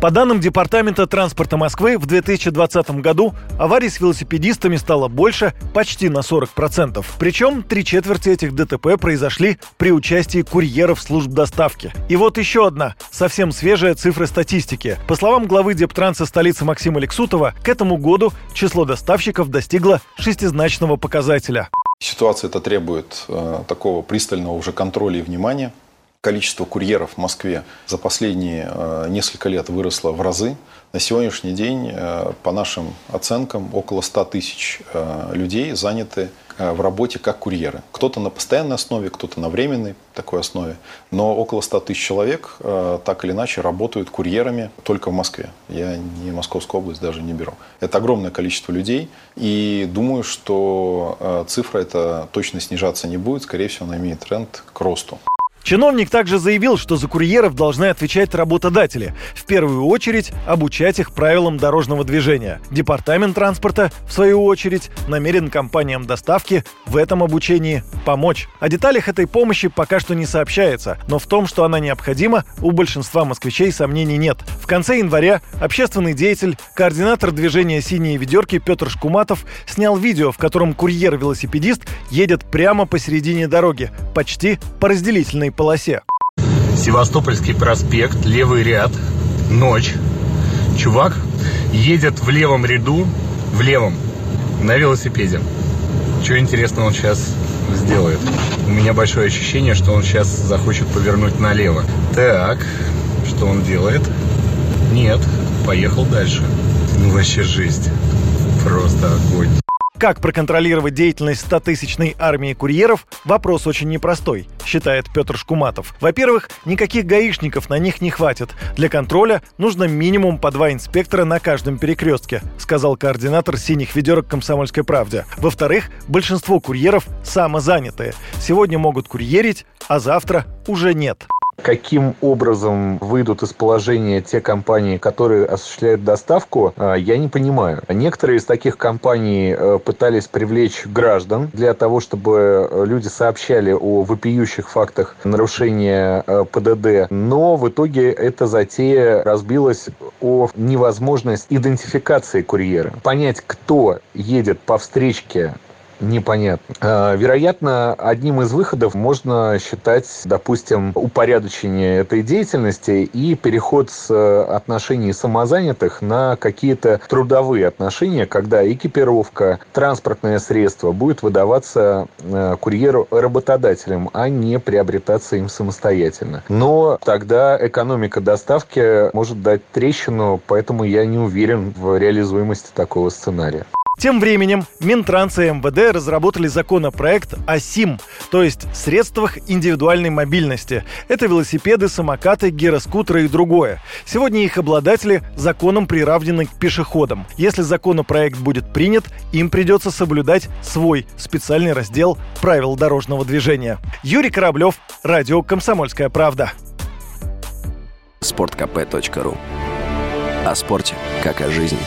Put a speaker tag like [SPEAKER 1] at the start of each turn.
[SPEAKER 1] По данным Департамента транспорта Москвы, в 2020 году аварий с велосипедистами стало больше почти на 40%. Причем три четверти этих ДТП произошли при участии курьеров служб доставки. И вот еще одна, совсем свежая цифра статистики. По словам главы Дептранса столицы Максима Лексутова, к этому году число доставщиков достигло шестизначного показателя.
[SPEAKER 2] Ситуация это требует э, такого пристального уже контроля и внимания количество курьеров в Москве за последние э, несколько лет выросло в разы. На сегодняшний день, э, по нашим оценкам, около 100 тысяч э, людей заняты в работе как курьеры. Кто-то на постоянной основе, кто-то на временной такой основе. Но около 100 тысяч человек так или иначе работают курьерами только в Москве. Я не Московскую область даже не беру. Это огромное количество людей. И думаю, что цифра эта точно снижаться не будет. Скорее всего, она имеет тренд к росту.
[SPEAKER 1] Чиновник также заявил, что за курьеров должны отвечать работодатели. В первую очередь обучать их правилам дорожного движения. Департамент транспорта, в свою очередь, намерен компаниям доставки в этом обучении помочь. О деталях этой помощи пока что не сообщается, но в том, что она необходима, у большинства москвичей сомнений нет. В конце января общественный деятель, координатор движения «Синие ведерки» Петр Шкуматов снял видео, в котором курьер-велосипедист едет прямо посередине дороги, почти по разделительной полосе.
[SPEAKER 3] Севастопольский проспект, левый ряд, ночь. Чувак едет в левом ряду, в левом, на велосипеде. Что интересно он сейчас сделает? У меня большое ощущение, что он сейчас захочет повернуть налево. Так, что он делает? Нет, поехал дальше. Ну вообще жесть. Просто огонь.
[SPEAKER 1] Как проконтролировать деятельность 100-тысячной армии курьеров – вопрос очень непростой, считает Петр Шкуматов. Во-первых, никаких гаишников на них не хватит. Для контроля нужно минимум по два инспектора на каждом перекрестке, сказал координатор «Синих ведерок Комсомольской правде». Во-вторых, большинство курьеров самозанятые. Сегодня могут курьерить, а завтра уже нет.
[SPEAKER 4] Каким образом выйдут из положения те компании, которые осуществляют доставку, а, я не понимаю. Некоторые из таких компаний э, пытались привлечь граждан для того, чтобы люди сообщали о вопиющих фактах нарушения э, ПДД, но в итоге эта затея разбилась о невозможность идентификации курьера. Понять, кто едет по встречке непонятно. А, вероятно, одним из выходов можно считать, допустим, упорядочение этой деятельности и переход с э, отношений самозанятых на какие-то трудовые отношения, когда экипировка, транспортное средство будет выдаваться э, курьеру работодателем, а не приобретаться им самостоятельно. Но тогда экономика доставки может дать трещину, поэтому я не уверен в реализуемости такого сценария.
[SPEAKER 1] Тем временем Минтранс и МВД разработали законопроект о СИМ, то есть средствах индивидуальной мобильности. Это велосипеды, самокаты, гироскутеры и другое. Сегодня их обладатели законом приравнены к пешеходам. Если законопроект будет принят, им придется соблюдать свой специальный раздел правил дорожного движения. Юрий Кораблев, Радио «Комсомольская правда».
[SPEAKER 5] Спорткп.ру О спорте, как о жизни.